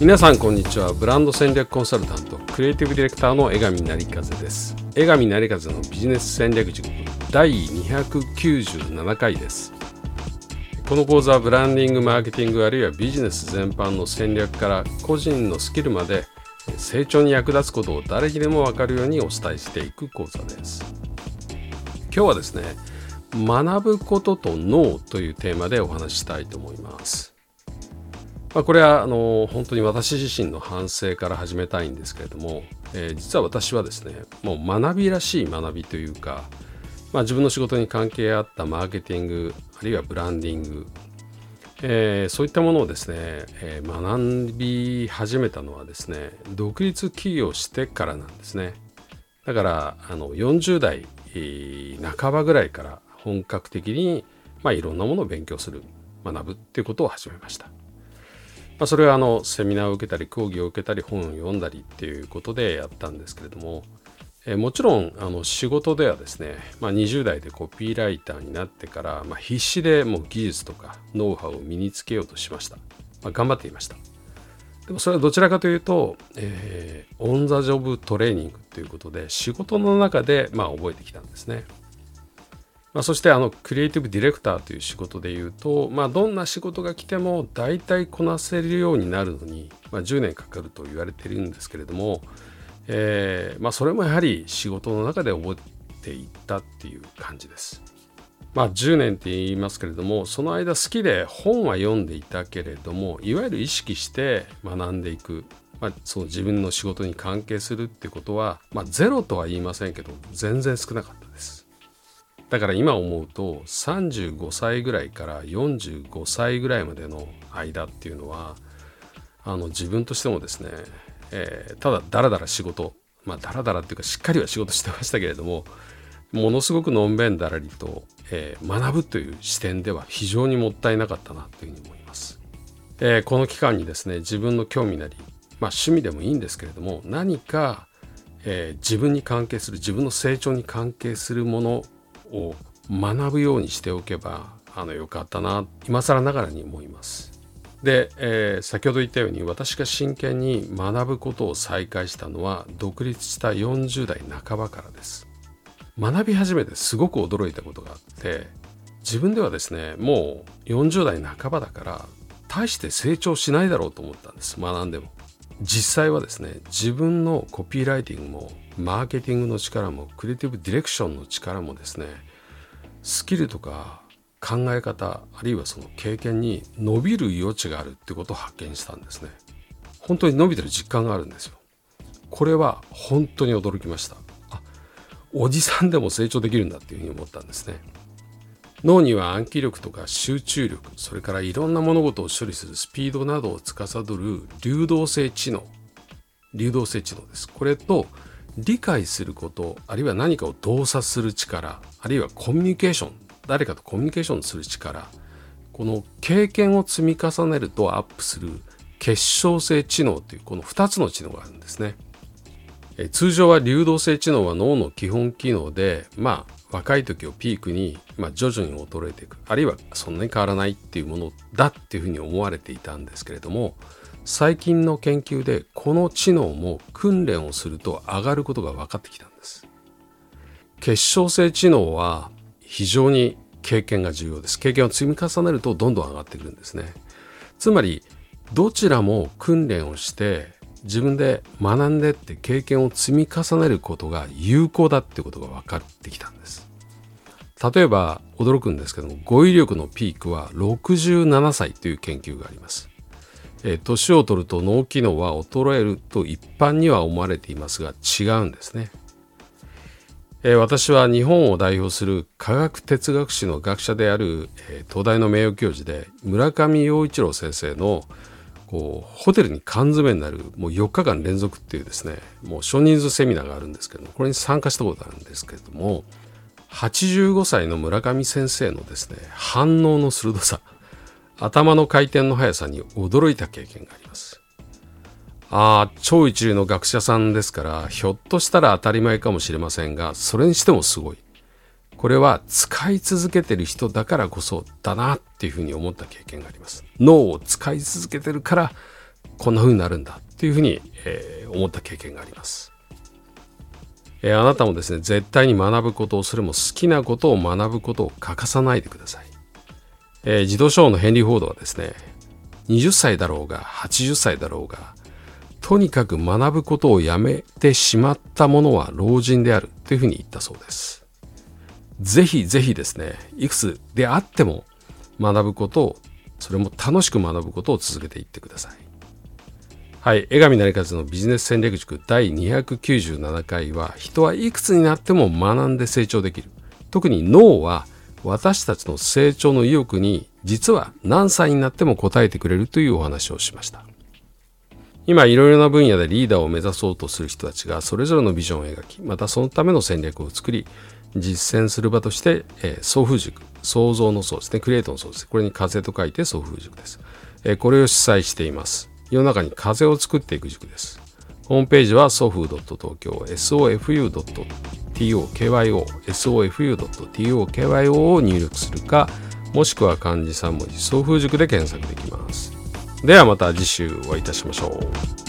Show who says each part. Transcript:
Speaker 1: 皆さんこんにちは。ブランド戦略コンサルタントクリエイティブディレクターの江上成和です。江上成和のビジネス戦略塾第297回です。この講座はブランディングマーケティングあるいはビジネス全般の戦略から個人のスキルまで成長に役立つことを誰にでも分かるようにお伝えしていく講座です。今日はですね学ぶことと脳というテーマでお話ししたいと思います。まあ、これはあの本当に私自身の反省から始めたいんですけれども、えー、実は私はですねもう学びらしい学びというか、まあ、自分の仕事に関係あったマーケティングあるいはブランディング、えー、そういったものをですね、えー、学び始めたのはですね独立起業してからなんですね。だからあの40代半ばぐらいから本格的に、まあ、いろんなものを勉強する学ぶっていうことを始めました。まあ、それはあのセミナーを受けたり講義を受けたり本を読んだりっていうことでやったんですけれども、え、もちろんあの仕事ではですね、まあ、20代でコピーライターになってから、まあ、必死でもう技術とかノウハウを身につけようとしました、まあ、頑張っていました。でもそれはどちらかというと、えー、オン・ザ・ジョブ・トレーニングということで仕事の中でまあ覚えてきたんですね。まあ、そしてあのクリエイティブディレクターという仕事でいうと、まあ、どんな仕事が来ても大体こなせるようになるのに、まあ、10年かかると言われているんですけれども、えーまあ、それもやはり仕事の中で覚えていったっていう感じです。まあ、10年って言いますけれどもその間好きで本は読んでいたけれどもいわゆる意識して学んでいく、まあ、その自分の仕事に関係するってことは、まあ、ゼロとは言いませんけど全然少なかったです。だから今思うと35歳ぐらいから45歳ぐらいまでの間っていうのはあの自分としてもですね、えー、ただだらだら仕事まあだらだらっていうかしっかりは仕事してましたけれどもものすごくのんべんだらりと、えー、学ぶという視点では非常にもったいなかったなというふうに思います、えー、この期間にですね自分の興味なり、まあ、趣味でもいいんですけれども何か、え自分に関係する自分の成長に関係するものを学ぶようにしておけばあのよかったな今更ながらに思います。で、えー、先ほど言ったように私が真剣に学ぶことを再開したのは独立した40代半ばからです。学び始めてすごく驚いたことがあって自分ではですねもう40代半ばだから大して成長しないだろうと思ったんです学んでも。実際はですね自分のコピーライティングもマーケティングの力もクリエイティブディレクションの力もですねスキルとか考え方あるいはその経験に伸びる余地があるってことを発見したんですね。本当に伸びてる実感があるんですよ。これは本当に驚きました。あおじさんでも成長できるんだっていうふうに思ったんですね。脳には暗記力とか集中力それからいろんな物事を処理するスピードなどを司る流動性知能。流動性知能です。これと理解することあるいは何かを動作する力あるいはコミュニケーション誰かとコミュニケーションする力。この経験を積み重ねるとアップする結晶性知能というこの2つの知能があるんですね。通常は流動性知能は脳の基本機能でまあ若い時をピークに、まあ、徐々に衰えていく。あるいはそんなに変わらないっていうものだっていうふうに思われていたんですけれども最近の研究でこの知能も訓練をすると上がることが分かってきたんです。結晶性知能は非常に経験が重要です。経験を積み重ねるとどんどん上がってくるんですね。つまりどちらも訓練をして自分で学んでって経験を積み重ねることが有効だってことが分かってきたんです。例えば驚くんですけども語彙力のピークは67歳という研究があります。年を取ると脳機能は衰えると一般には思われていますが違うんですね、え私は日本を代表する科学哲学史の学者である、え東大の名誉教授で村上陽一郎先生のこうホテルに缶詰になるもう4日間連続っていうですねもう少人数セミナーがあるんですけどもこれに参加したことあるんですけれども85歳の村上先生のですね反応の鋭さ頭の回転の速さに驚いた経験があります。ああ、超一流の学者さんですから、ひょっとしたら当たり前かもしれませんが、それにしてもすごい。これは使い続けてる人だからこそだなっていうふうに思った経験があります。脳を使い続けてるからこんな風になるんだっていうふうに、えー、思った経験があります。えー、あなたもですね絶対に学ぶことをそれも好きなことを学ぶことを欠かさないでください、えー、自動車のヘンリー・フォードはですね20歳だろうが80歳だろうがとにかく学ぶことをやめてしまった者は老人であるというふうに言ったそうですぜひぜひですねいくつであっても学ぶことをそれも楽しく学ぶことを続けていってください。はい、江上成和のビジネス戦略塾第297回は人はいくつになっても学んで成長できる。特に脳は私たちの成長の意欲に実は何歳になっても応えてくれるというお話をしました。今いろいろな分野でリーダーを目指そうとする人たちがそれぞれのビジョンを描きまたそのための戦略を作り実践する場として、えー、送風塾創造の層ですねクリエイトの層ですこれに風と書いて送風塾です、えー、これを主催しています世の中に風を作っていく塾です。ホームページは sofu.tokyo sofu.tokyo sofu.tokyo を入力するかもしくは漢字3文字送風塾で検索できます。ではまた次週お会いいたしましょう。